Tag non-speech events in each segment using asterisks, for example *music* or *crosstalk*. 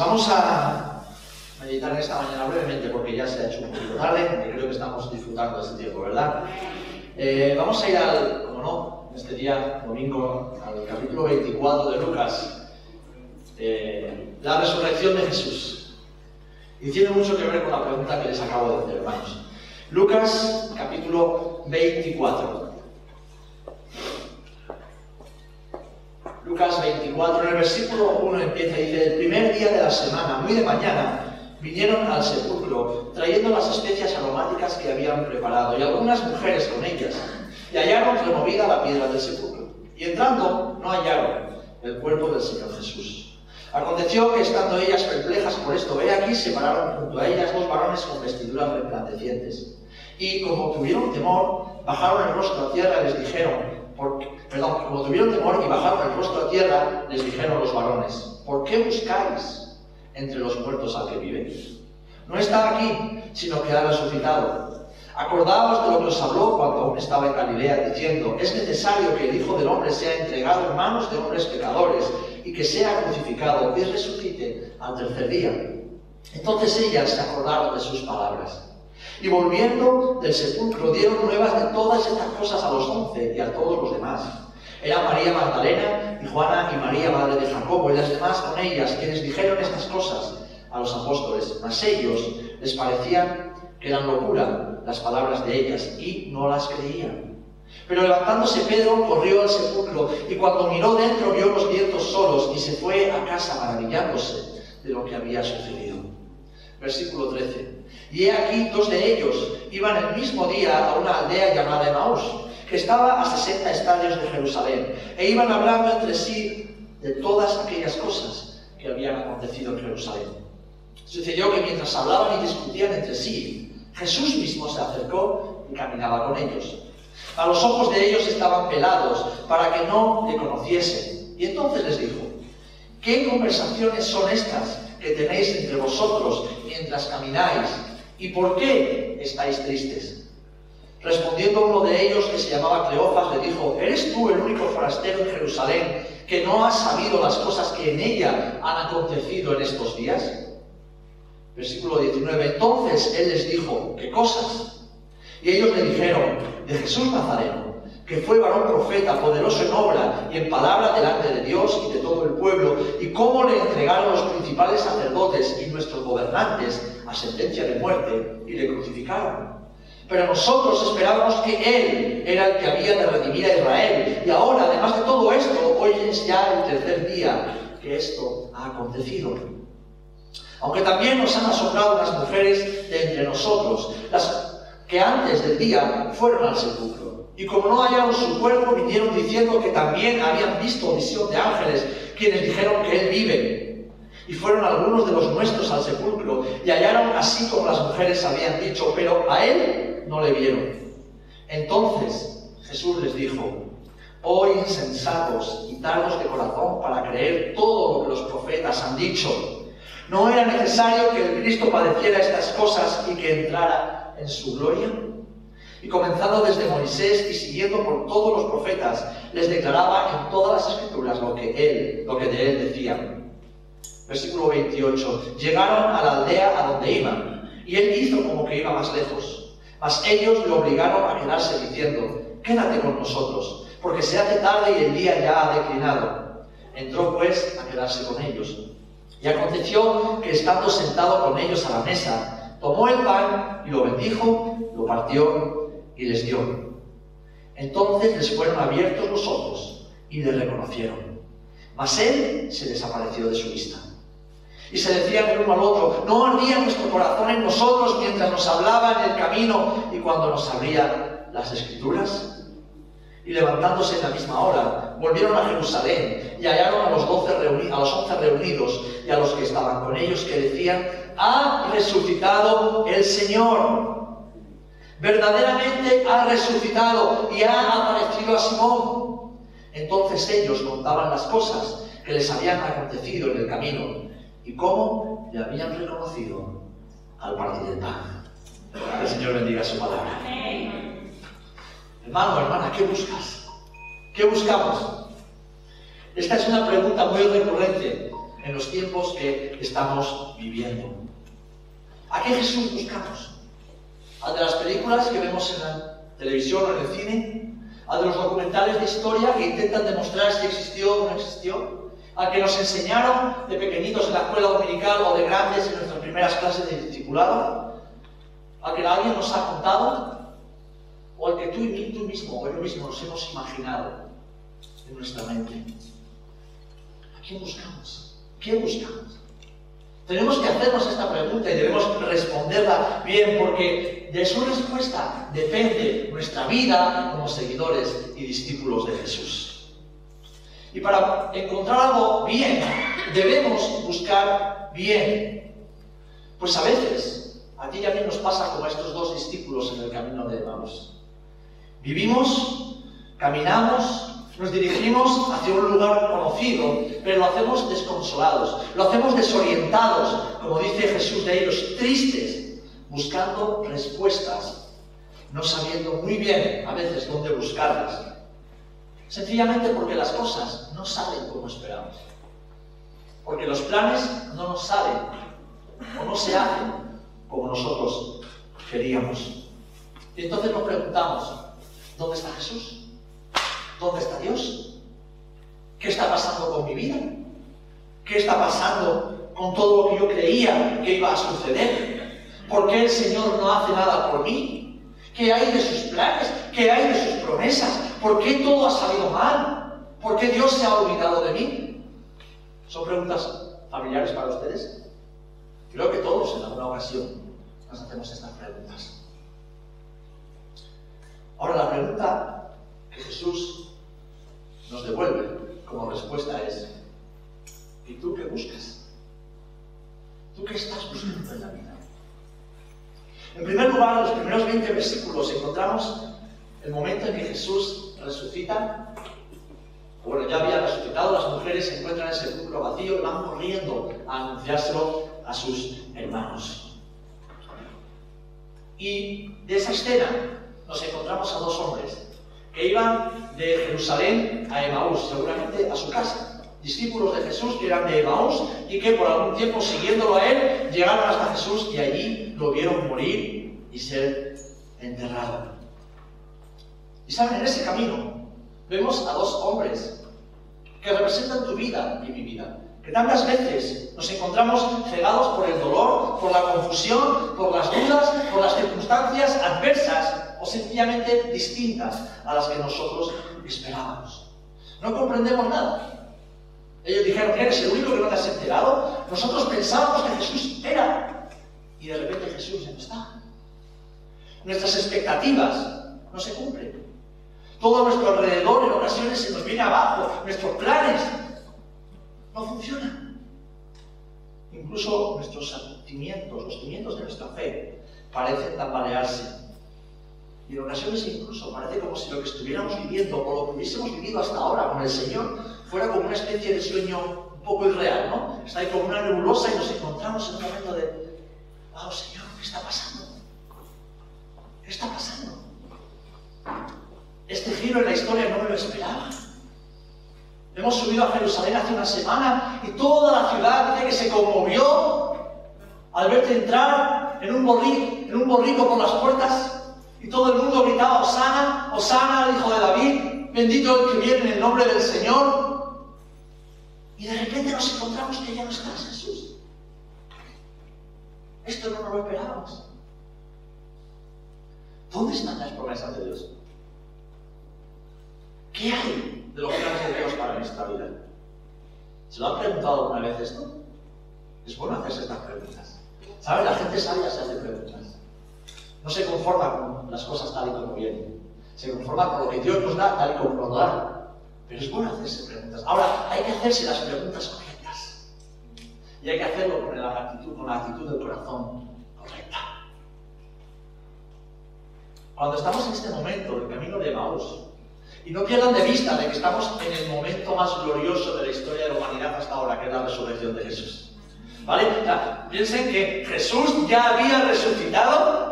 Vamos a meditar esta mañana brevemente porque ya se ha hecho un poquito tarde y creo que estamos disfrutando de este tiempo, ¿verdad? Eh, vamos a ir al, como no, este día, domingo, al capítulo 24 de Lucas, la resurrección de Jesús. Y tiene mucho que ver con la pregunta que les acabo de hacer, hermanos. Lucas, capítulo 24. Lucas 24, en el versículo 1 empieza y dice, el primer día de la semana, muy de mañana, vinieron al sepulcro, trayendo las especias aromáticas que habían preparado, y algunas mujeres con ellas, y hallaron removida la piedra del sepulcro. Y entrando, no hallaron el cuerpo del Señor Jesús. Aconteció que estando ellas perplejas por esto, ve aquí, se pararon junto a ellas dos varones con vestiduras resplandecientes. Y como tuvieron temor, bajaron el rostro a tierra y les dijeron, como tuvieron temor y bajaron el rostro a tierra, les dijeron los varones, ¿por qué buscáis entre los muertos al que vive? No está aquí, sino que ha resucitado. Acordaos de lo que os habló cuando aún estaba en Galilea, diciendo, es necesario que el Hijo del Hombre sea entregado en manos de hombres pecadores y que sea crucificado y resucite al tercer día. Entonces ellas se acordaron de sus palabras. Y volviendo del sepulcro dieron nuevas de todas estas cosas a los once y a todos los demás. Era María Magdalena y Juana y María, madre de Jacobo, y las demás con ellas, quienes dijeron estas cosas a los apóstoles. Mas ellos les parecían que eran locura las palabras de ellas y no las creían. Pero levantándose Pedro corrió al sepulcro y cuando miró dentro vio los vientos solos y se fue a casa maravillándose de lo que había sucedido. Versículo 13. Y he aquí dos de ellos iban el mismo día a una aldea llamada Emaús, que estaba a 60 estadios de Jerusalén, e iban hablando entre sí de todas aquellas cosas que habían acontecido en Jerusalén. Sucedió que mientras hablaban y discutían entre sí, Jesús mismo se acercó y caminaba con ellos. A los ojos de ellos estaban pelados para que no le conociesen. Y entonces les dijo, ¿qué conversaciones son estas que tenéis entre vosotros mientras camináis? ¿Y por qué estáis tristes? Respondiendo uno de ellos, que se llamaba Cleofas, le dijo, ¿eres tú el único forastero en Jerusalén que no has sabido las cosas que en ella han acontecido en estos días? Versículo 19. Entonces él les dijo, ¿qué cosas? Y ellos le dijeron, de Jesús Nazareno, que fue varón profeta, poderoso en obra y en palabra delante de Dios y de todo el pueblo, y cómo le entregaron los principales sacerdotes y nuestros gobernantes a sentencia de muerte y le crucificaron. Pero nosotros esperábamos que Él era el que había de redimir a Israel. Y ahora, además de todo esto, hoy es ya el tercer día que esto ha acontecido. Aunque también nos han asombrado las mujeres de entre nosotros, las que antes del día fueron al sepulcro. Y como no hallaron su cuerpo, vinieron diciendo que también habían visto visión de ángeles, quienes dijeron que Él vive. Y fueron algunos de los nuestros al sepulcro y hallaron así como las mujeres habían dicho, pero a él no le vieron. Entonces Jesús les dijo, oh insensatos y tardos de corazón para creer todo lo que los profetas han dicho. ¿No era necesario que el Cristo padeciera estas cosas y que entrara en su gloria? Y comenzando desde Moisés y siguiendo por todos los profetas, les declaraba en todas las escrituras lo que él, lo que de él decían. Versículo 28. Llegaron a la aldea a donde iban, y él hizo como que iba más lejos. Mas ellos le obligaron a quedarse diciendo, quédate con nosotros, porque se hace tarde y el día ya ha declinado. Entró pues a quedarse con ellos. Y aconteció que estando sentado con ellos a la mesa, tomó el pan y lo bendijo, lo partió y les dio. Entonces les fueron abiertos los ojos y le reconocieron. Mas él se desapareció de su vista. Y se decían el uno al otro, ¿no ardía nuestro corazón en nosotros mientras nos hablaba en el camino y cuando nos abría las escrituras? Y levantándose en la misma hora, volvieron a Jerusalén y hallaron a los, doce a los once reunidos y a los que estaban con ellos que decían, ha resucitado el Señor. Verdaderamente ha resucitado y ha aparecido a Simón. Entonces ellos contaban las cosas que les habían acontecido en el camino y cómo le habían reconocido al partir. Que el Señor bendiga su palabra. Hermano, hermana, ¿qué buscas? ¿Qué buscamos? Esta es una pregunta muy recurrente en los tiempos que estamos viviendo. ¿A qué Jesús buscamos? ¿Al de las películas que vemos en la televisión o en el cine? ¿Al de los documentales de historia que intentan demostrar si existió o no existió? ¿Al que nos enseñaron de pequeñitos en la escuela dominical o de grandes en nuestras primeras clases de discipulado? ¿Al que alguien nos ha contado? ¿O al que tú y tú mismo o yo mismo nos hemos imaginado en nuestra mente? ¿A quién buscamos? ¿Qué buscamos? Tenemos que hacernos esta pregunta y debemos responderla bien porque de su respuesta depende nuestra vida como seguidores y discípulos de Jesús. Y para encontrar algo bien, debemos buscar bien. Pues a veces, a ti y a mí nos pasa como a estos dos discípulos en el camino de Emmaus. Vivimos, caminamos, nos dirigimos hacia un lugar conocido, pero lo hacemos desconsolados, lo hacemos desorientados, como dice Jesús de ellos, tristes, buscando respuestas, no sabiendo muy bien a veces dónde buscarlas. Sencillamente porque las cosas no salen como esperamos. Porque los planes no nos salen o no se hacen como nosotros queríamos. Y entonces nos preguntamos, ¿dónde está Jesús? ¿Dónde está Dios? ¿Qué está pasando con mi vida? ¿Qué está pasando con todo lo que yo creía que iba a suceder? ¿Por qué el Señor no hace nada por mí? ¿Qué hay de sus planes? ¿Qué hay de sus promesas? ¿Por qué todo ha salido mal? ¿Por qué Dios se ha olvidado de mí? ¿Son preguntas familiares para ustedes? Creo que todos en alguna ocasión nos hacemos estas preguntas. Ahora la pregunta que Jesús nos devuelve como respuesta es, ¿y tú qué buscas? ¿Tú qué estás buscando en la vida? En primer lugar, en los primeros 20 versículos encontramos el momento en que Jesús resucita. Bueno, ya había resucitado, las mujeres se encuentran en el sepulcro vacío y van corriendo a anunciárselo a sus hermanos. Y de esa escena nos encontramos a dos hombres que iban de Jerusalén a Emaús, seguramente a su casa. Discípulos de Jesús que eran de Emaús y que por algún tiempo siguiéndolo a él llegaron hasta Jesús y allí lo vieron morir y ser enterrado. Y saben, en ese camino vemos a dos hombres que representan tu vida y mi vida. Que tantas veces nos encontramos cegados por el dolor, por la confusión, por las dudas, por las circunstancias adversas o sencillamente distintas a las que nosotros esperábamos. No comprendemos nada. Ellos dijeron, ¿eres el único que no te has enterado? Nosotros pensábamos que Jesús era. Y de repente Jesús ya no está. Nuestras expectativas no se cumplen. Todo nuestro alrededor en ocasiones se nos viene abajo. Nuestros planes no funcionan. Incluso nuestros cimientos, los cimientos de nuestra fe, parecen tambalearse y en ocasiones incluso parece como si lo que estuviéramos viviendo o lo que hubiésemos vivido hasta ahora con el Señor fuera como una especie de sueño un poco irreal, ¿no? Está ahí como una nebulosa y nos encontramos en un momento de, wow, Señor, ¿qué está pasando? ¿Qué está pasando? Este giro en la historia no me lo esperaba. Hemos subido a Jerusalén hace una semana y toda la ciudad dice que se conmovió al verte entrar en un, borrico, en un borrico por las puertas y todo el mundo gritaba, Osana, Osana al Hijo de David, bendito el que viene en el nombre del Señor. Y de repente nos encontramos que ya no está Jesús. Esto no lo esperábamos. ¿Dónde están las promesas de Dios? ¿Qué hay de los planes de Dios para nuestra vida? ¿Se lo han preguntado alguna vez esto? Es bueno hacerse estas preguntas. ¿Sabes? La gente sabia se hace preguntas. No se conforma con las cosas tal y como vienen. Se conforma con lo que Dios nos da tal y como nos da. Pero es bueno hacerse preguntas. Ahora, hay que hacerse las preguntas correctas. Y hay que hacerlo con la actitud, con la actitud del corazón correcta. Cuando estamos en este momento, el camino de Maús, y no pierdan de vista de que estamos en el momento más glorioso de la historia de la humanidad hasta ahora, que es la resurrección de Jesús. ¿Vale? piensen que Jesús ya había resucitado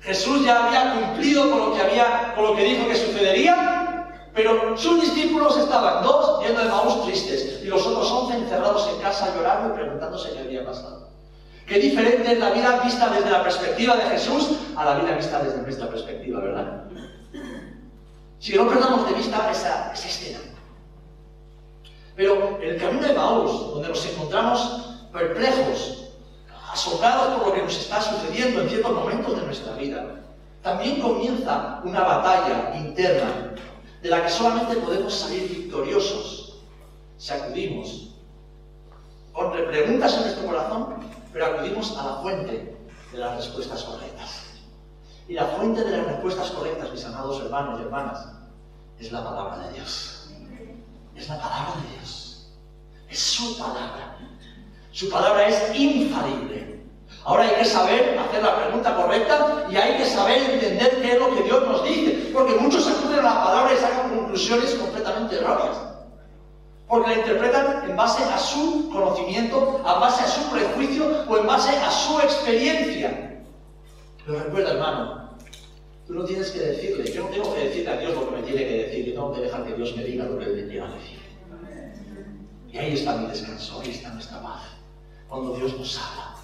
Jesús ya había cumplido con lo que, había, con lo que dijo que sucedería, Pero sus discípulos estaban dos yendo de Maús tristes y los otros once encerrados en casa llorando y preguntándose qué había pasado. Qué diferente es la vida vista desde la perspectiva de Jesús a la vida vista desde nuestra perspectiva, ¿verdad? Si no perdamos de vista esa, esa escena. Pero el camino de Maús, donde nos encontramos perplejos, asombrados por lo que nos está sucediendo en ciertos momentos de nuestra vida, también comienza una batalla interna de la que solamente podemos salir victoriosos si acudimos preguntas en nuestro corazón, pero acudimos a la fuente de las respuestas correctas. Y la fuente de las respuestas correctas, mis amados hermanos y hermanas, es la palabra de Dios. Es la palabra de Dios. Es su palabra. Su palabra es infalible. Ahora hay que saber hacer la pregunta correcta y hay que saber entender qué es lo que Dios nos dice. Porque muchos acuden a la palabra y sacan conclusiones completamente erróneas. Porque la interpretan en base a su conocimiento, en base a su prejuicio o en base a su experiencia. Pero recuerda, hermano, tú no tienes que decirle, yo no tengo que decirle a Dios lo que me tiene que decir, yo tengo que dejar que Dios me diga lo que Él me quiera decir. Y ahí está mi descanso, ahí está nuestra paz. Cuando Dios nos habla.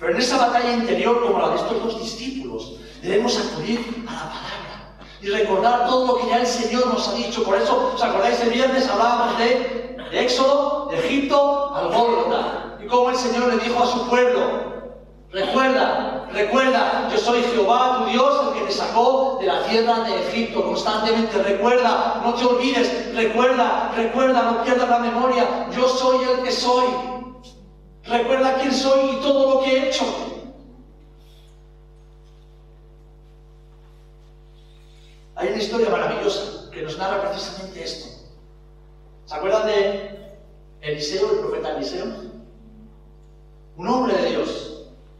Pero en esa batalla interior, como la de estos dos discípulos, debemos acudir a la palabra y recordar todo lo que ya el Señor nos ha dicho. Por eso, ¿os acordáis? El viernes hablábamos de, Éxodo, de Egipto al Gólgota. Y cómo el Señor le dijo a su pueblo, Recuerda, recuerda, yo soy Jehová, tu Dios, el que te sacó de la tierra de Egipto. Constantemente recuerda, no te olvides, recuerda, recuerda, no pierdas la memoria. Yo soy el que soy. Recuerda quién soy y todo lo que he hecho. Hay una historia maravillosa que nos narra precisamente esto. ¿Se acuerdan de Eliseo, el profeta Eliseo? Un hombre de Dios,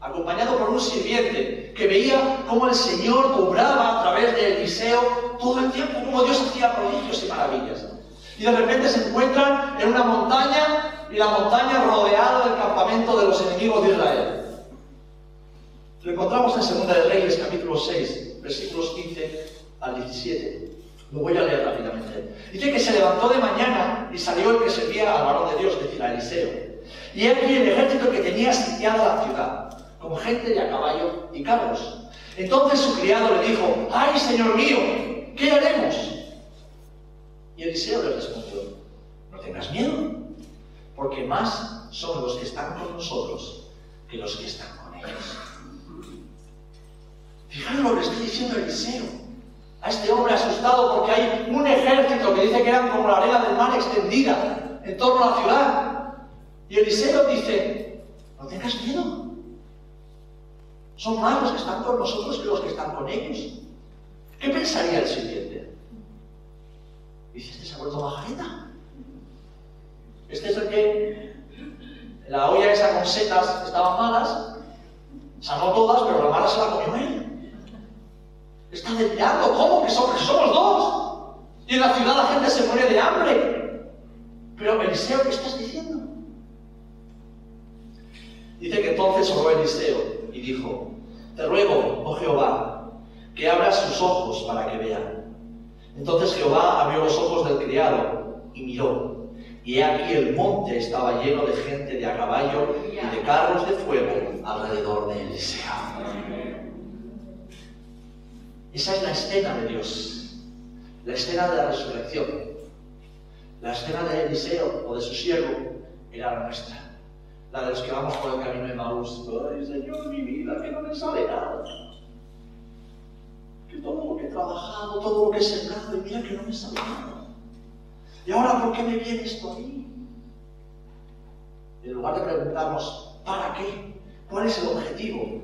acompañado por un sirviente, que veía cómo el Señor obraba a través de Eliseo todo el tiempo, cómo Dios hacía prodigios y maravillas. Y de repente se encuentran en una montaña y la montaña rodeada del campamento de los enemigos de Israel. Lo encontramos en 2 de Reyes, capítulo 6, versículos 15 al 17. Lo voy a leer rápidamente. Dice que se levantó de mañana y salió el que servía al varón de Dios, es decir, a Eliseo. Y aquí el ejército que tenía sitiada la ciudad, con gente de a caballo y carros. Entonces su criado le dijo, ¡ay, señor mío! ¿Qué haremos? Y Eliseo le respondió, no tengas miedo, porque más son los que están con nosotros que los que están con ellos. Fijaros lo que está diciendo Eliseo. A este hombre asustado porque hay un ejército que dice que eran como la arena del mar extendida en torno a la ciudad. Y Eliseo dice, no tengas miedo. Son más los que están con nosotros que los que están con ellos. ¿Qué pensaría el siguiente? Dice, este se ha vuelto majareta. Este es el que la olla esa con setas estaban malas, sanó todas, pero la mala se la comió él. Está delirando, ¿cómo que somos, somos dos? Y en la ciudad la gente se muere de hambre. Pero Eliseo, ¿qué estás diciendo? Dice que entonces oró Eliseo y dijo, te ruego, oh Jehová, que abras sus ojos para que vean. Entonces Jehová abrió los ojos del criado y miró. Y he aquí el monte estaba lleno de gente de a caballo y de carros de fuego alrededor de Eliseo. Esa es la escena de Dios, la escena de la resurrección. La escena de Eliseo o de su siervo era la nuestra, la de los que vamos por el camino de Maús. Ay, Señor, mi vida, que no me sale nada. Que todo lo que he trabajado, todo lo que he sembrado, y mira que no me sale nada. ¿Y ahora por qué me viene esto a mí? En lugar de preguntarnos, ¿para qué? ¿Cuál es el objetivo?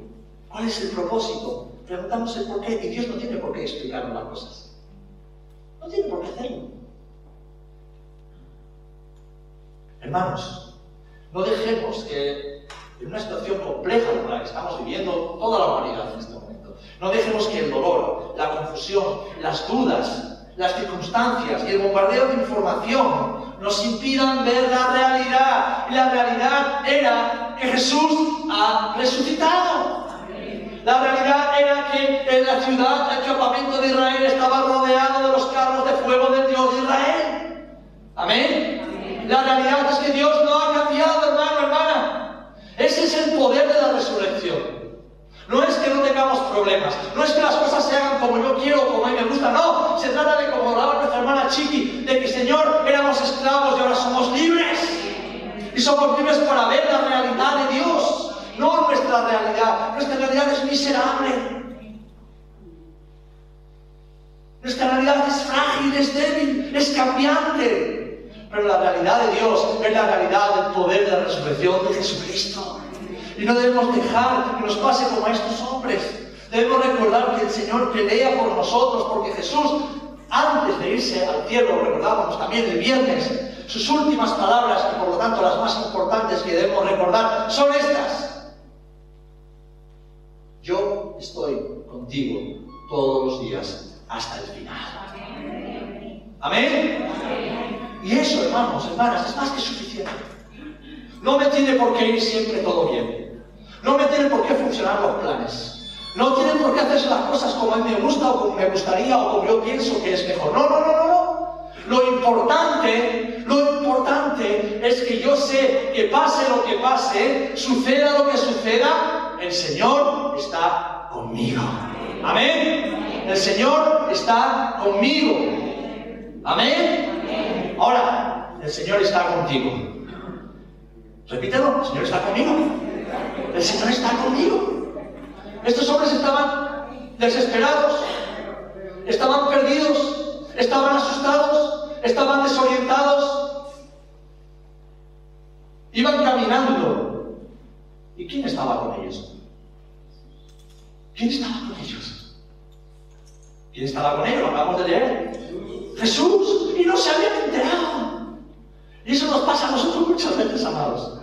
¿Cuál es el propósito? Preguntamos el por qué y Dios no tiene por qué explicarnos las cosas. No tiene por qué hacerlo. Hermanos, no dejemos que en una situación compleja como la que estamos viviendo toda la humanidad en este momento, no dejemos que el dolor, la confusión, las dudas, las circunstancias y el bombardeo de información nos impidan ver la realidad. Y la realidad era que Jesús ha resucitado. La realidad era que en la ciudad, el campamento de Israel estaba rodeado de los carros de fuego de Dios y Amén. La realidad es que Dios no ha cambiado, hermano, hermana. Ese es el poder de la resurrección. No es que no tengamos problemas, no es que las cosas se hagan como yo quiero o como a mí me gusta, no. Se trata de, como hablaba nuestra hermana Chiqui, de que Señor éramos esclavos y ahora somos libres. Y somos libres para ver la realidad de Dios, no nuestra realidad. Nuestra realidad es miserable. Nuestra realidad es frágil, es débil, es cambiante. Pero la realidad de Dios es la realidad del poder de la resurrección de Jesucristo. Y no debemos dejar que nos pase como a estos hombres. Debemos recordar que el Señor pelea por nosotros, porque Jesús, antes de irse al cielo, recordábamos también el viernes, sus últimas palabras, y por lo tanto las más importantes que debemos recordar, son estas. Yo estoy contigo todos los días hasta el final. Amén. Y eso, hermanos, hermanas, es más que suficiente. No me tiene por qué ir siempre todo bien. No me tiene por qué funcionar los planes. No tienen por qué hacerse las cosas como a mí me gusta o como me gustaría o como yo pienso que es mejor. No, no, no, no, no. Lo importante, lo importante es que yo sé que pase lo que pase, suceda lo que suceda, el Señor está conmigo. Amén. El Señor está conmigo. Amén. Ahora, el Señor está contigo. Repítelo, el Señor está conmigo. El Señor está conmigo. Estos hombres estaban desesperados, estaban perdidos, estaban asustados, estaban desorientados. Iban caminando. ¿Y quién estaba con ellos? ¿Quién estaba con ellos? ¿Quién estaba con ellos? Lo acabamos de leer. Jesús. Y no se habían enterado. Y eso nos pasa a nosotros muchas veces, amados.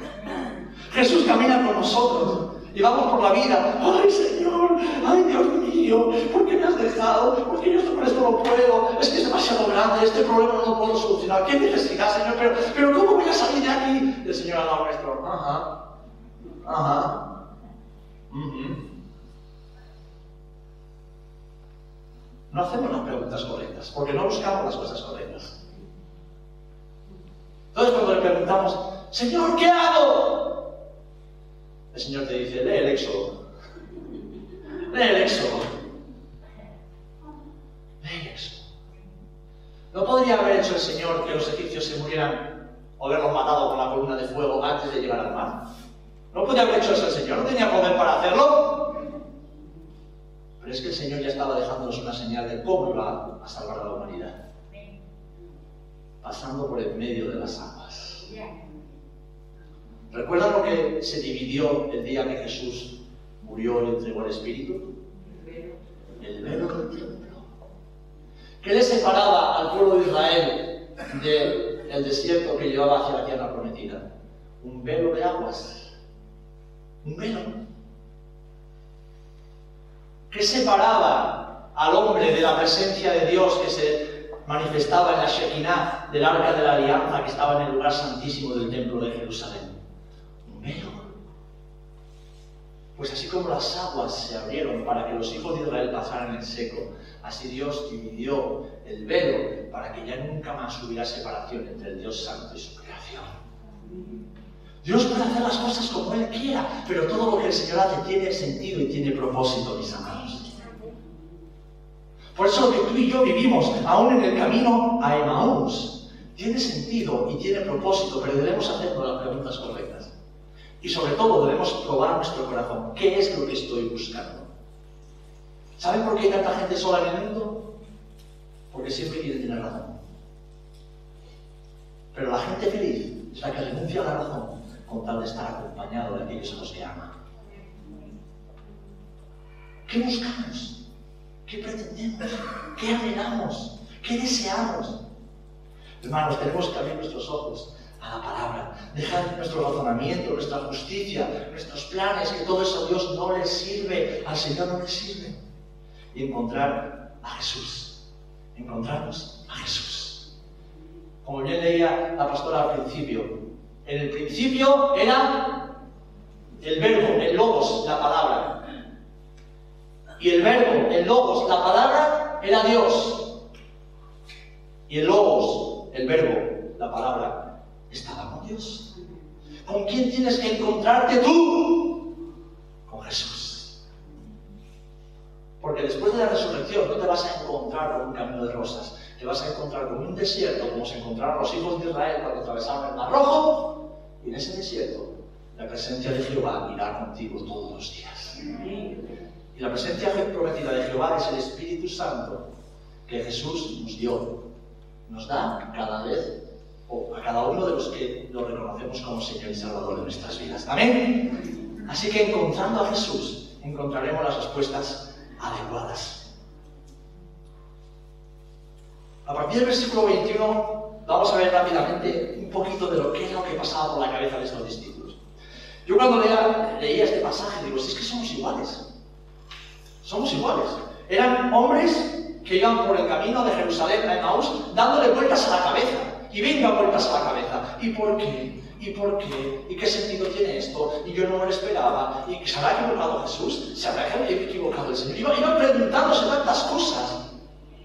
Jesús camina con nosotros y vamos por la vida. Ay, Señor, ay, Dios mío, ¿por qué me has dejado? Porque yo con esto no puedo. Es que es demasiado grande, este problema no lo puedo solucionar. ¿Qué necesidad, Señor? Pero, pero ¿cómo voy a salir de aquí? El Señor al nuestro. Ajá. Ajá. No hacemos las preguntas correctas, porque no buscamos las cosas correctas. Entonces cuando le preguntamos, Señor, ¿qué hago? El Señor te dice, lee el Éxodo. Lee el Éxodo. Lee el Éxodo. ¿No podría haber hecho el Señor que los egipcios se murieran o haberlos matado con la columna de fuego antes de llegar al mar? ¿No podría haber hecho eso el Señor? ¿No tenía poder para hacerlo? Pero es que el Señor ya estaba dejándonos una señal de cómo iba a salvar a la humanidad. Pasando por el medio de las aguas. ¿Recuerdan lo que se dividió el día que Jesús murió y entregó el Espíritu? El velo del templo. ¿Qué le separaba al pueblo de Israel del desierto que llevaba hacia la tierra prometida? Un velo de aguas. Un velo. ¿Qué separaba al hombre de la presencia de Dios que se manifestaba en la Shekinah del arca de la alianza que estaba en el lugar santísimo del templo de Jerusalén? Un velo. Pues así como las aguas se abrieron para que los hijos de Israel pasaran en seco, así Dios dividió el velo para que ya nunca más hubiera separación entre el Dios santo y su creación. Dios puede hacer las cosas como Él quiera, pero todo lo que el Señor hace tiene sentido y tiene propósito, mis amados. Por eso lo que tú y yo vivimos, aún en el camino a Emaús, tiene sentido y tiene propósito, pero debemos hacernos las preguntas correctas. Y sobre todo debemos probar nuestro corazón. ¿Qué es lo que estoy buscando? ¿Saben por qué hay tanta gente sola en el mundo? Porque siempre quiere tener razón. Pero la gente feliz es la que renuncia a la razón con tal de estar acompañado de aquellos que ama. ¿Qué buscamos? ¿Qué pretendemos? ¿Qué anhelamos? ¿Qué deseamos? Hermanos, tenemos que abrir nuestros ojos a la palabra, dejar nuestro razonamiento, nuestra justicia, nuestros planes, que todo eso a Dios no le sirve, al Señor no le sirve. Y encontrar a Jesús, encontrarnos a Jesús. Como bien leía la pastora al principio, en el principio era el verbo, el logos, la palabra. Y el verbo, el logos, la palabra, era Dios. Y el logos, el verbo, la palabra, estaba con Dios. ¿Con quién tienes que encontrarte tú? Con Jesús. Porque después de la resurrección no te vas a encontrar con un camino de rosas, te vas a encontrar con un desierto como se encontraron los hijos de Israel cuando atravesaron el Mar Rojo, y en ese desierto la presencia de Jehová irá contigo todos los días. Y la presencia prometida de Jehová es el Espíritu Santo que Jesús nos dio, nos da cada vez o a cada uno de los que lo reconocemos como Señor y Salvador de nuestras vidas. Amén. Así que encontrando a Jesús encontraremos las respuestas adecuadas. A partir del versículo 21 vamos a ver rápidamente un poquito de lo que es lo que pasaba por la cabeza de estos discípulos. Yo cuando leía, este pasaje digo, si es que somos iguales. Somos iguales. Eran hombres que iban por el camino de Jerusalén a Emmaus dándole vueltas a la cabeza. Y venga vueltas a la cabeza. ¿Y por qué? ¿Y por qué? ¿Y qué sentido tiene esto? Y yo no me lo esperaba. ¿Y se habrá equivocado Jesús? ¿Se habrá equivocado el Señor? Iban, iban preguntándose tantas cosas,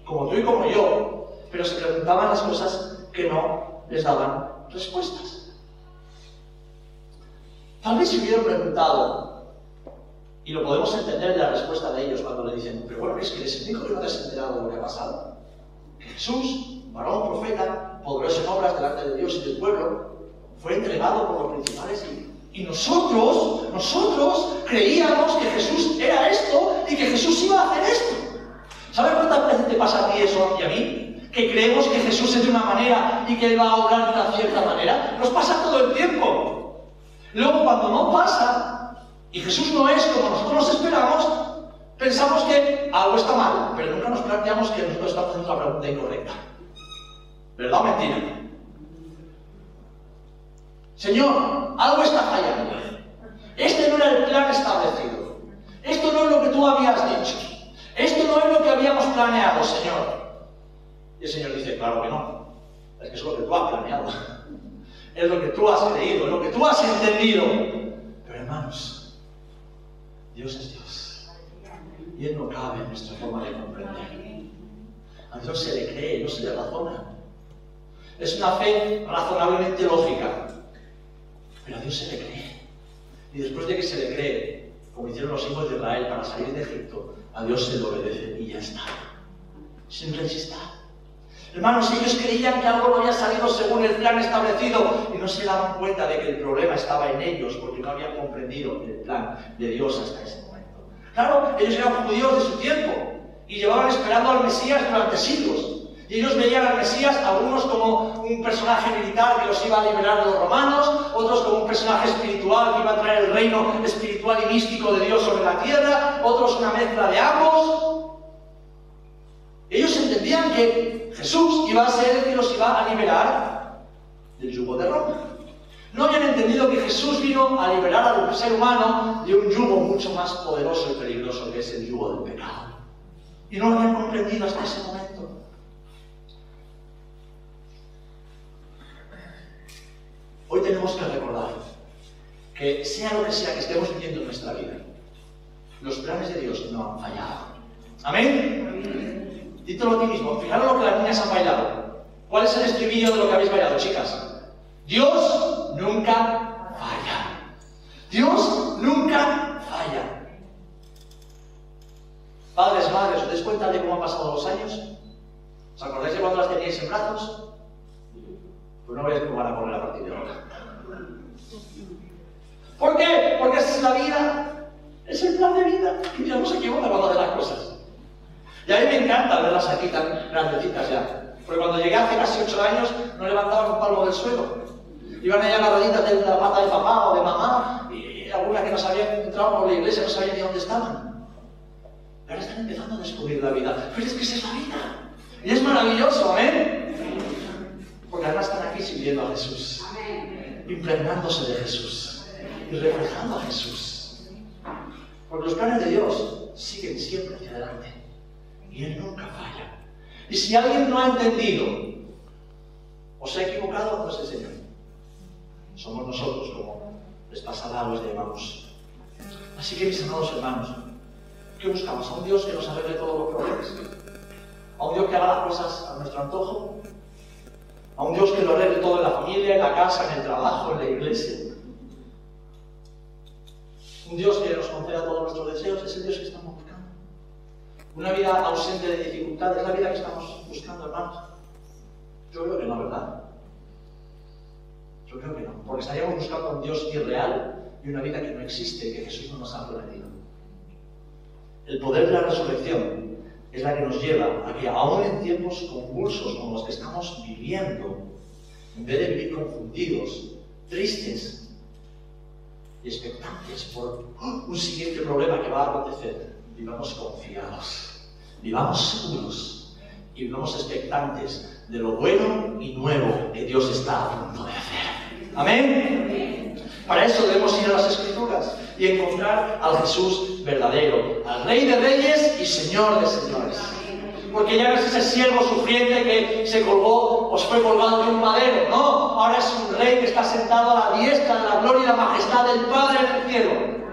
como tú y como yo, pero se preguntaban las cosas que no les daban respuestas. Tal vez si hubieran preguntado, y lo podemos entender de la respuesta de ellos cuando le dicen, pero bueno, es que les dijo que no te has enterado de lo que ha pasado. Jesús, varón profeta, poderoso en obras delante de Dios y del pueblo, fue entregado por los principales y, y nosotros, nosotros creíamos que Jesús era esto y que Jesús iba a hacer esto. ¿Sabes cuántas veces te pasa a ti eso y a mí? Que creemos que Jesús es de una manera y que Él va a obrar de una cierta manera. Nos pasa todo el tiempo. Luego cuando no pasa, y Jesús no es como nosotros nos esperamos, pensamos que algo está mal, pero nunca nos planteamos que nosotros estamos haciendo la pregunta incorrecta. ¿Verdad o mentira? Señor, algo está fallando. Este no era el plan establecido. Esto no es lo que tú habías dicho. Esto no es lo que habíamos planeado, Señor. El Señor dice, claro que no. Es que es lo que tú has planeado. Es lo que tú has creído, es lo que tú has entendido. Pero hermanos, Dios es Dios. Y Él no cabe en nuestra forma de comprender. A Dios se le cree, no se le razona. Es una fe razonablemente lógica. Pero a Dios se le cree. Y después de que se le cree, como hicieron los hijos de Israel para salir de Egipto, a Dios se le obedece y ya está. Sin resistir. Hermanos, ellos creían que algo no había salido según el plan establecido y no se daban cuenta de que el problema estaba en ellos porque no habían comprendido el plan de Dios hasta ese momento. Claro, ellos eran judíos de su tiempo y llevaban esperando al Mesías durante siglos. Y ellos veían al Mesías, algunos como un personaje militar que los iba a liberar de los romanos, otros como un personaje espiritual que iba a traer el reino espiritual y místico de Dios sobre la tierra, otros una mezcla de ambos. Ellos entendían que Jesús iba a ser el que los iba a liberar del yugo de Roma. No habían entendido que Jesús vino a liberar al ser humano de un yugo mucho más poderoso y peligroso que es el yugo del pecado. Y no lo habían comprendido hasta ese momento. Hoy tenemos que recordar que sea lo que sea que estemos viviendo en nuestra vida, los planes de Dios no han fallado. Amén. Dítelo a ti mismo. Fijaros lo que las niñas han bailado. ¿Cuál es el estribillo de lo que habéis bailado, chicas? Dios nunca falla. Dios nunca falla. Padres, madres, ¿os dais cuenta de cómo han pasado los años? ¿Os acordáis de cuando las teníais en brazos? Pues no voy a van a correr a partir de ahora. ¿Por qué? Porque es la vida. Es el plan de vida. Y Dios no se equivoca cuando hace las cosas. Y a mí me encanta verlas aquí tan grandecitas ya. Porque cuando llegué hace casi ocho años no levantaban un palmo del suelo. Iban allá agarraditas de la pata de papá o de mamá y algunas que no sabían entrado por la iglesia, no sabían ni dónde estaban. Ahora están empezando a descubrir la vida. Pero es que esa es la vida. Y es maravilloso, amén. Porque además están aquí sirviendo a Jesús. Impregnándose de Jesús. Y reflejando a Jesús. Porque los planes de Dios siguen siempre hacia adelante. Y Él nunca falla. Y si alguien no ha entendido o se ha equivocado, no es el Señor. Somos nosotros, como les pasará a los llamamos. Así que mis amados hermanos, ¿qué buscamos? ¿A un Dios que nos arregle todos los problemas? ¿A un Dios que haga las cosas a nuestro antojo? A un Dios que lo arregle todo en la familia, en la casa, en el trabajo, en la iglesia. Un Dios que nos conceda todos nuestros deseos es el Dios que estamos. Una vida ausente de dificultades es la vida que estamos buscando, hermanos. Yo creo que no, ¿verdad? Yo creo que no, porque estaríamos buscando un Dios irreal y una vida que no existe, que Jesús no nos ha prometido. El poder de la resurrección es la que nos lleva a que aún en tiempos convulsos como los que estamos viviendo, en vez de vivir confundidos, tristes y expectantes por un siguiente problema que va a acontecer, vivamos confiados, vivamos seguros y vivamos expectantes de lo bueno y nuevo que Dios está a punto de hacer. Amén. Para eso debemos ir a las Escrituras y encontrar al Jesús verdadero, al Rey de Reyes y Señor de Señores. Porque ya no es ese siervo sufriente que se colgó o se fue colgado de un madero, no. Ahora es un rey que está sentado a la diestra de la gloria y la majestad del Padre en el cielo.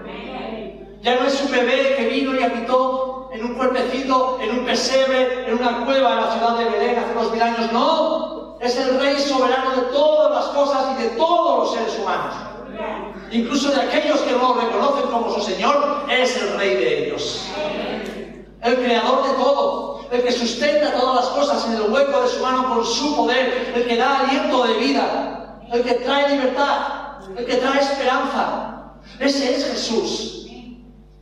Ya no es un bebé que vino y habitó en un cuerpecito, en un pesebre, en una cueva en la ciudad de Belén hace unos mil años. No, es el Rey soberano de todas las cosas y de todos los seres humanos. Incluso de aquellos que no lo reconocen como su Señor, es el Rey de ellos. El creador de todo, el que sustenta todas las cosas en el hueco de su mano con su poder, el que da aliento de vida, el que trae libertad, el que trae esperanza. Ese es Jesús.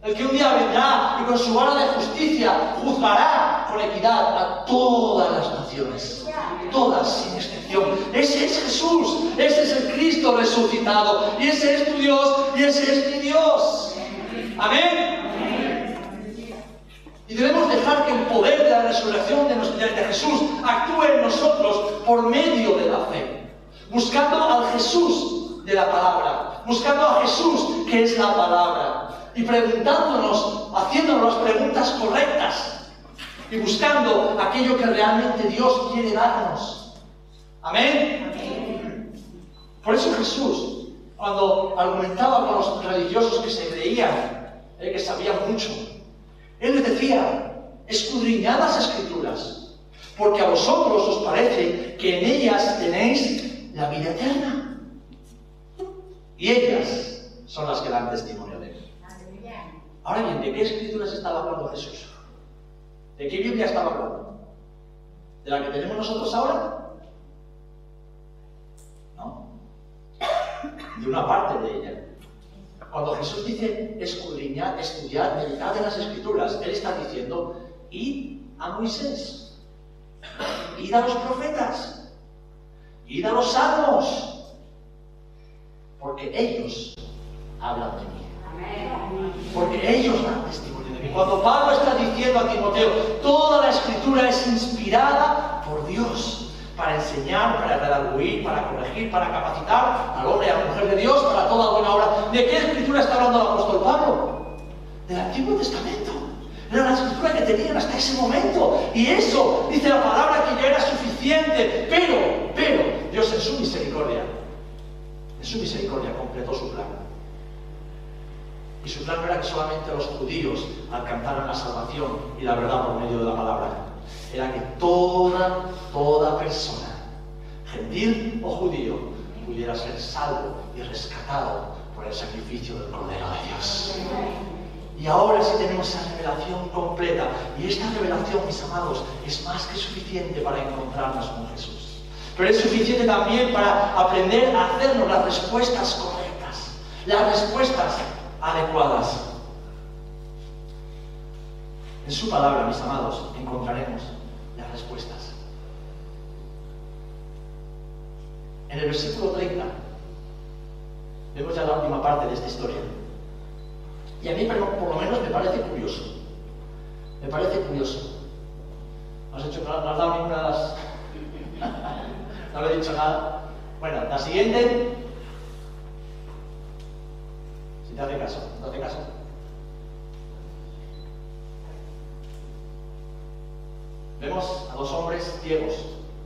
El que un día vendrá y con su vara de justicia juzgará con equidad a todas las naciones. Todas sin excepción. Ese es Jesús. Ese es el Cristo resucitado. Y ese es tu Dios y ese es mi Dios. Amén. Y debemos dejar que el poder de la resurrección de, de Jesús actúe en nosotros por medio de la fe. Buscando al Jesús de la palabra. Buscando a Jesús que es la palabra y preguntándonos, haciéndonos las preguntas correctas y buscando aquello que realmente Dios quiere darnos. Amén. Por eso Jesús, cuando argumentaba con los religiosos que se creían, eh, que sabían mucho, Él les decía, escudriñad las escrituras, porque a vosotros os parece que en ellas tenéis la vida eterna. Y ellas son las que dan testimonio. Ahora bien, ¿de qué escrituras estaba hablando Jesús? ¿De qué Biblia estaba hablando? ¿De la que tenemos nosotros ahora? No. De una parte de ella. Cuando Jesús dice escudriñar, estudiar, meditar en las escrituras, Él está diciendo, id a Moisés, id a los profetas, id a los salmos, porque ellos hablan de mí. Porque ellos dan testimonio de mí. Cuando Pablo está diciendo a Timoteo, toda la escritura es inspirada por Dios para enseñar, para redarguir, para corregir, para capacitar al hombre y a la mujer de Dios para toda buena obra. ¿De qué escritura está hablando el apóstol Pablo? Del Antiguo Testamento. Era la escritura que tenían hasta ese momento. Y eso, dice la palabra, que ya era suficiente. Pero, pero, Dios en su misericordia, en su misericordia completó su plan. Y su plan no era que solamente los judíos alcanzaran la salvación y la verdad por medio de la palabra. Era que toda, toda persona, gentil o judío, pudiera ser salvo y rescatado por el sacrificio del Cordero de Dios. Y ahora sí tenemos esa revelación completa. Y esta revelación, mis amados, es más que suficiente para encontrarnos con Jesús. Pero es suficiente también para aprender a hacernos las respuestas correctas. Las respuestas adecuadas. En su palabra, mis amados, encontraremos las respuestas. En el versículo 30 vemos ya la última parte de esta historia. Y a mí por lo menos me parece curioso. Me parece curioso. No has, hecho, no has dado ninguna de *laughs* no le he dicho nada. Bueno, la siguiente si te caso, no caso. Vemos a dos hombres ciegos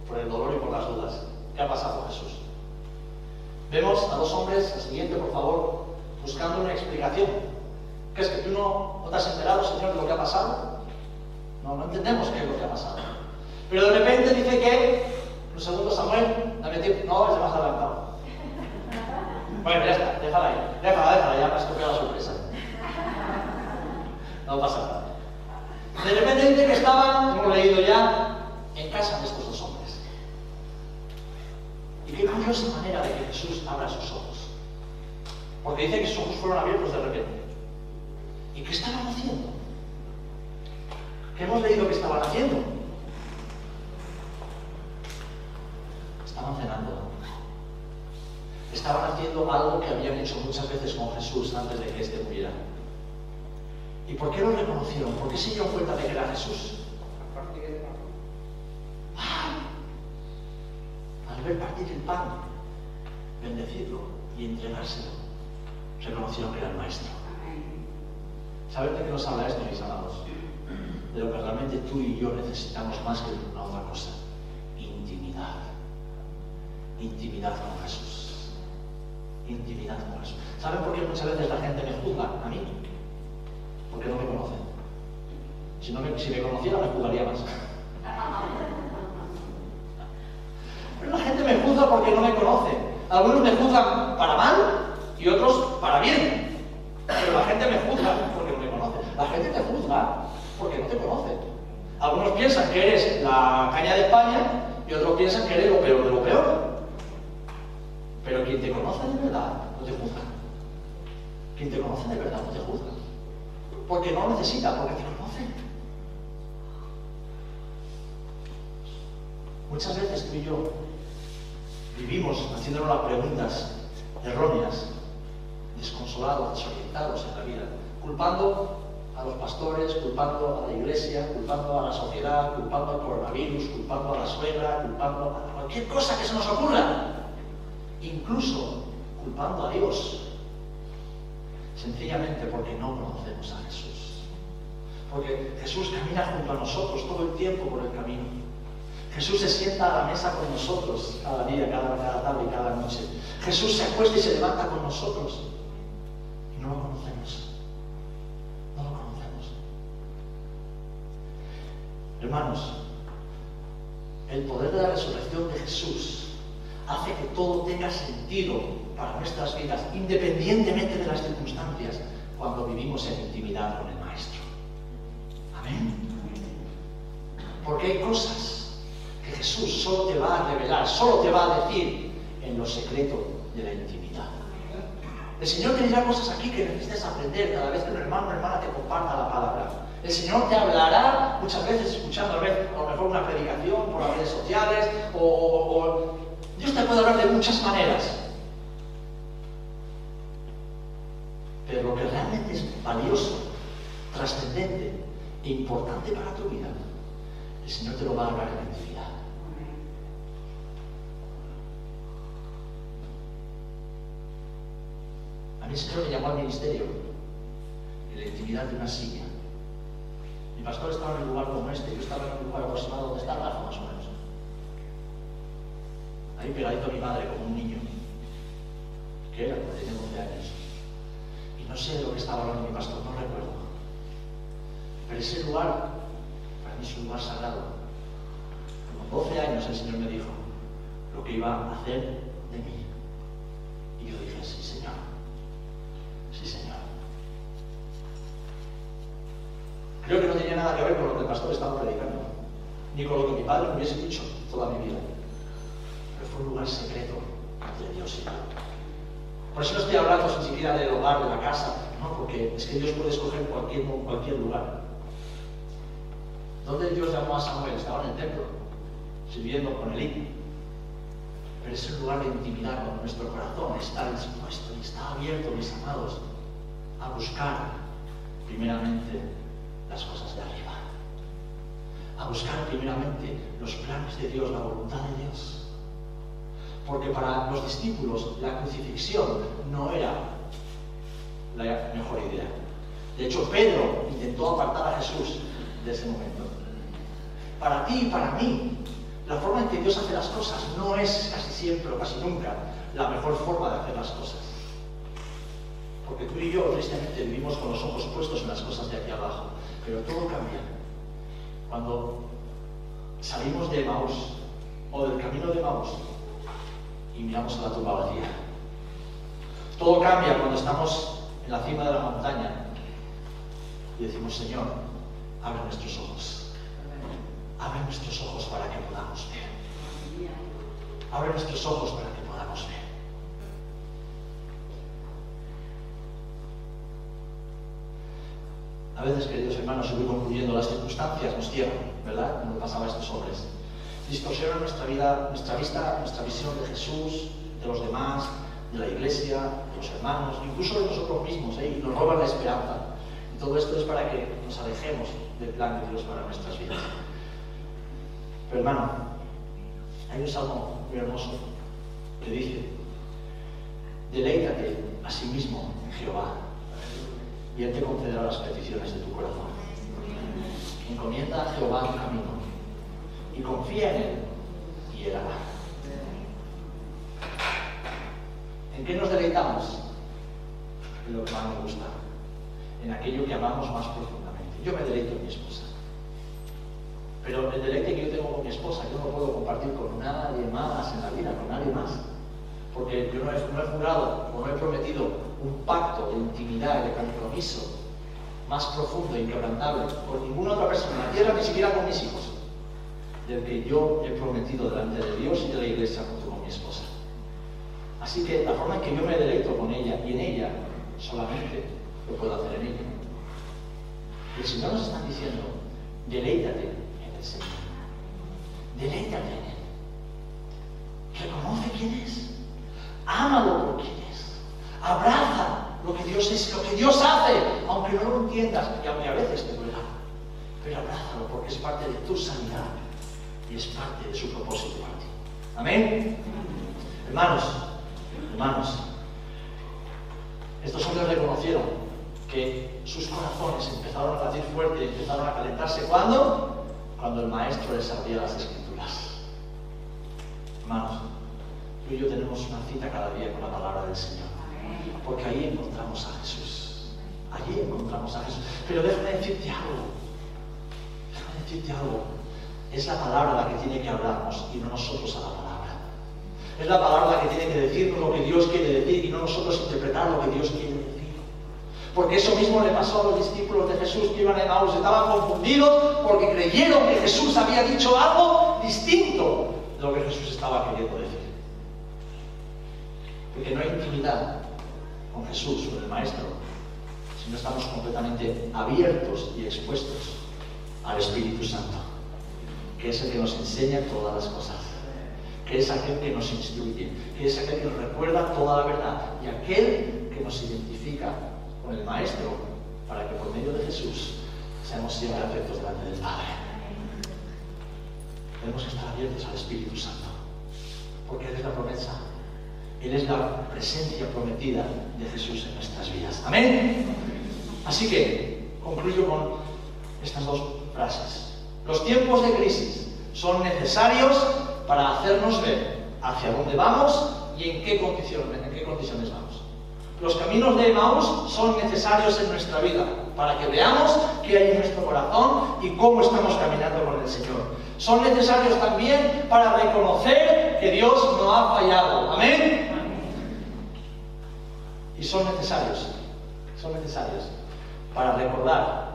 por el dolor y por las dudas. ¿Qué ha pasado, Jesús? Vemos a dos hombres, al siguiente, por favor, buscando una explicación. ¿Qué es que tú no, no te has enterado, Señor, de lo que ha pasado? No, no entendemos qué es lo que ha pasado. Pero de repente dice que Un segundo, Samuel. No, es más adelantado. Bueno, ya está, déjala ahí. Déjala, déjala, ya me has copiado la sorpresa. No pasa nada. De repente dice que estaban, hemos leído ya, en casa de estos dos hombres. Y qué curiosa manera de que Jesús abra sus ojos. Porque dice que sus ojos fueron abiertos de repente. ¿Y qué estaban haciendo? ¿Qué hemos leído que estaban haciendo? Estaban cenando. Estaban haciendo algo que habían hecho muchas veces con Jesús antes de que éste muriera. ¿Y por qué lo reconocieron? ¿Por qué se dieron cuenta de que era Jesús? Al ver partir el pan, bendecirlo y entregárselo, reconocieron que era el Maestro. ¿Saben de qué nos habla esto, mis amados? De lo que realmente tú y yo necesitamos más que una otra cosa. Intimidad. Intimidad con Jesús. Intimidad con Jesús. ¿Saben por qué muchas veces la gente me juzga a mí? Porque no me conocen. Si, no me, si me conociera me juzgaría más. Pero la gente me juzga porque no me conoce. Algunos me juzgan para mal y otros para bien. Pero la gente me juzga porque no me conoce. La gente te juzga porque no te conoce. Algunos piensan que eres la caña de España y otros piensan que eres lo peor de lo peor. Pero quien te conoce de verdad no te juzga. Quien te conoce de verdad no te juzga. Porque no necesita, porque te conoce. Muchas veces tú y yo vivimos haciéndonos las preguntas erróneas, desconsolados, desorientados en la vida, culpando a los pastores, culpando a la iglesia, culpando a la sociedad, culpando al coronavirus, culpando a la suegra, culpando a cualquier cosa que se nos ocurra, incluso culpando a Dios, sencillamente porque no conocemos a Jesús. Porque Jesús camina junto a nosotros todo el tiempo por el camino. Jesús se sienta a la mesa con nosotros cada día, cada, cada tarde y cada noche. Jesús se acuesta y se levanta con nosotros. Y no lo conocemos. No lo conocemos. Hermanos, el poder de la resurrección de Jesús hace que todo tenga sentido para nuestras vidas, independientemente de las circunstancias, cuando vivimos en intimidad con el Maestro. Amén. Porque hay cosas que Jesús solo te va a revelar, solo te va a decir en lo secreto de la intimidad. El Señor te dirá cosas aquí que necesitas aprender cada vez que un hermano o hermana te comparta la palabra. El Señor te hablará muchas veces escuchando a, lo mejor una predicación por las redes sociales o, o, o Dios te puede hablar de muchas maneras. Pero lo que realmente es valioso, trascendente e importante para tu vida, el Señor te lo va a hablar en intimidad. A mí el Señor me llamó al ministerio en la intimidad de una silla. Mi pastor estaba en un lugar como este, yo estaba en un lugar aproximado donde está Rafa, más o menos. Ahí pegadito a mi madre como un niño, que era cuando tenía 12 años. Y no sé de lo que estaba hablando mi pastor, no recuerdo. Pero ese lugar, para mí es un lugar sagrado. Con 12 años el Señor me dijo lo que iba a hacer de mí. Y yo dije, sí, Señor. Sí, Señor. Creo que no tenía nada que ver con lo que el pastor estaba predicando, ni con lo que mi padre me hubiese dicho toda mi vida. Fue un lugar secreto entre Dios y. Por eso no estoy hablando sin siquiera del hogar, de la casa, no, porque es que Dios puede escoger cualquier, cualquier lugar. ¿Dónde Dios llamó a Samuel? Estaba en el templo, sirviendo con el hijo. Pero es un lugar de intimidad cuando nuestro corazón está dispuesto y está abierto, mis amados, a buscar primeramente las cosas de arriba. A buscar primeramente los planes de Dios, la voluntad de Dios. Porque para los discípulos la crucifixión no era la mejor idea. De hecho, Pedro intentó apartar a Jesús de ese momento. Para ti y para mí, la forma en que Dios hace las cosas no es casi siempre o casi nunca la mejor forma de hacer las cosas. Porque tú y yo, tristemente, vivimos con los ojos puestos en las cosas de aquí abajo. Pero todo cambia. Cuando salimos de Maús, o del camino de Maús y miramos a la tumba vacía. Todo cambia cuando estamos en la cima de la montaña y decimos, Señor, abre nuestros ojos. Abre nuestros ojos para que podamos ver. Abre nuestros ojos para que podamos ver. A veces, queridos hermanos, voy concluyendo, las circunstancias nos cierran, ¿verdad? Como pasaba a estos hombres. Distorsionan nuestra vida, nuestra vista, nuestra visión de Jesús, de los demás, de la iglesia, de los hermanos, incluso de nosotros mismos, ¿eh? y nos roban la esperanza. Y todo esto es para que nos alejemos del plan de Dios para nuestras vidas. Pero hermano, hay un salmo muy hermoso que dice, deleítate a sí mismo en Jehová y Él te concederá las peticiones de tu corazón. Encomienda a Jehová tu camino y confía en Él y Él hará. ¿En qué nos deleitamos? En lo que más me gusta, en aquello que amamos más profundamente. Yo me deleito en mi esposa. Pero el deleite que yo tengo con mi esposa, yo no puedo compartir con nadie más en la vida, con nadie más. Porque yo no he, no he jurado o no he prometido un pacto de intimidad y de compromiso más profundo e inquebrantable con ninguna otra persona en la tierra, ni siquiera con mis hijos, del que yo he prometido delante de Dios y de la iglesia junto con mi esposa. Así que la forma en que yo me deleito con ella y en ella, solamente lo puedo hacer en ella. Y el Señor nos está diciendo, deleítate en el Señor. Deleítate en Él. Reconoce quién es. Ámalo por quién es. Abraza lo que Dios es, lo que Dios hace, aunque no lo entiendas, y aunque a veces te duela. Pero abrázalo porque es parte de tu sanidad y es parte de su propósito para ti. Amén. Hermanos, hermanos, estos hombres reconocieron que sus corazones empezaron a latir fuerte, empezaron a calentarse. ¿Cuándo? Cuando el maestro les abría las escrituras. Hermanos, tú y yo tenemos una cita cada día con la palabra del Señor. Porque ahí encontramos a Jesús. Allí encontramos a Jesús. Pero déjame decirte algo. Déjame decirte algo. Es la palabra la que tiene que hablarnos y no nosotros a la palabra. Es la palabra la que tiene que decirnos lo que Dios quiere decir y no nosotros interpretar lo que Dios quiere decir. Porque eso mismo le pasó a los discípulos de Jesús que iban a Emmaus. Estaban confundidos porque creyeron que Jesús había dicho algo distinto de lo que Jesús estaba queriendo decir. Porque no hay intimidad con Jesús, con el Maestro, si no estamos completamente abiertos y expuestos al Espíritu Santo, que es el que nos enseña todas las cosas, que es aquel que nos instruye, que es aquel que nos recuerda toda la verdad y aquel que nos identifica con el Maestro para que por medio de Jesús seamos siempre afectos delante del Padre. Tenemos que estar abiertos al Espíritu Santo, porque Él es la promesa él es la presencia prometida de Jesús en nuestras vidas. Amén. Así que concluyo con estas dos frases. Los tiempos de crisis son necesarios para hacernos ver hacia dónde vamos y en qué condiciones, en qué condiciones vamos. Los caminos de Emmaus son necesarios en nuestra vida para que veamos qué hay en nuestro corazón y cómo estamos caminando con el Señor. Son necesarios también para reconocer que Dios no ha fallado. Amén. Y son necesarios, son necesarios para recordar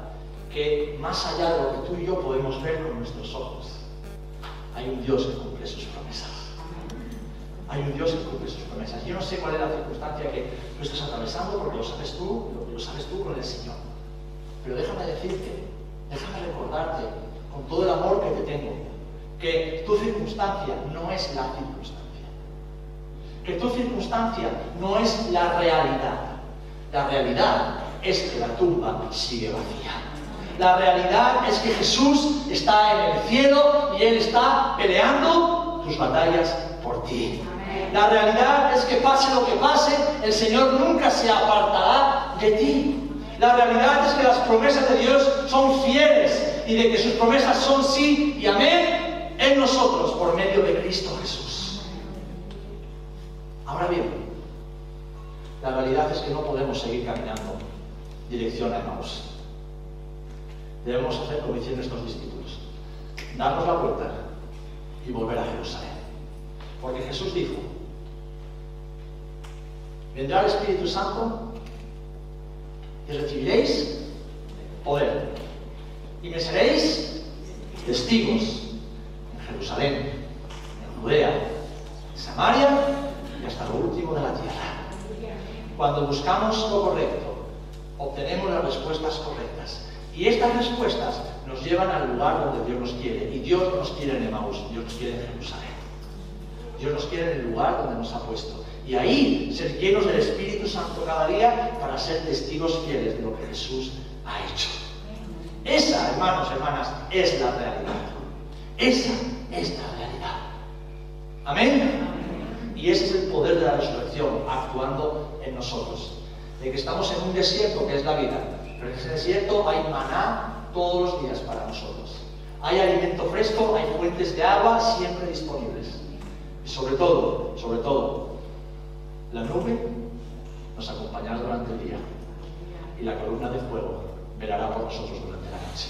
que más allá de lo que tú y yo podemos ver con nuestros ojos, hay un Dios que cumple sus promesas. Hay un Dios que cumple sus promesas. Yo no sé cuál es la circunstancia que tú estás atravesando, porque lo sabes tú, lo sabes tú con el Señor. Pero déjame decirte, déjame recordarte, con todo el amor que te tengo, que tu circunstancia no es la circunstancia. Que tu circunstancia no es la realidad. La realidad es que la tumba sigue vacía. La realidad es que Jesús está en el cielo y Él está peleando tus batallas por ti. La realidad es que pase lo que pase, el Señor nunca se apartará de ti. La realidad es que las promesas de Dios son fieles y de que sus promesas son sí y amén en nosotros por medio de Cristo Jesús. Ahora bien, la realidad es que no podemos seguir caminando dirección a Emmaus. Debemos hacer como hicieron estos discípulos, darnos la vuelta y volver a Jerusalén. Porque Jesús dijo, vendrá el Espíritu Santo y recibiréis poder. Y me seréis testigos en Jerusalén, en Judea, en Samaria y hasta lo último de la tierra. Cuando buscamos lo correcto, obtenemos las respuestas correctas. Y estas respuestas nos llevan al lugar donde Dios nos quiere. Y Dios nos quiere en Emaús, Dios nos quiere en Jerusalén. Dios nos quiere en el lugar donde nos ha puesto. Y ahí ser llenos del Espíritu Santo cada día para ser testigos fieles de lo que Jesús ha hecho. Esa, hermanos, hermanas, es la realidad. Esa es la realidad. Amén. Y ese es el poder de la resurrección actuando en nosotros. De que estamos en un desierto que es la vida, pero en ese desierto hay maná todos los días para nosotros. Hay alimento fresco, hay fuentes de agua siempre disponibles. Y sobre todo, sobre todo, la nube nos acompañará durante el día y la columna de fuego velará por nosotros durante la noche.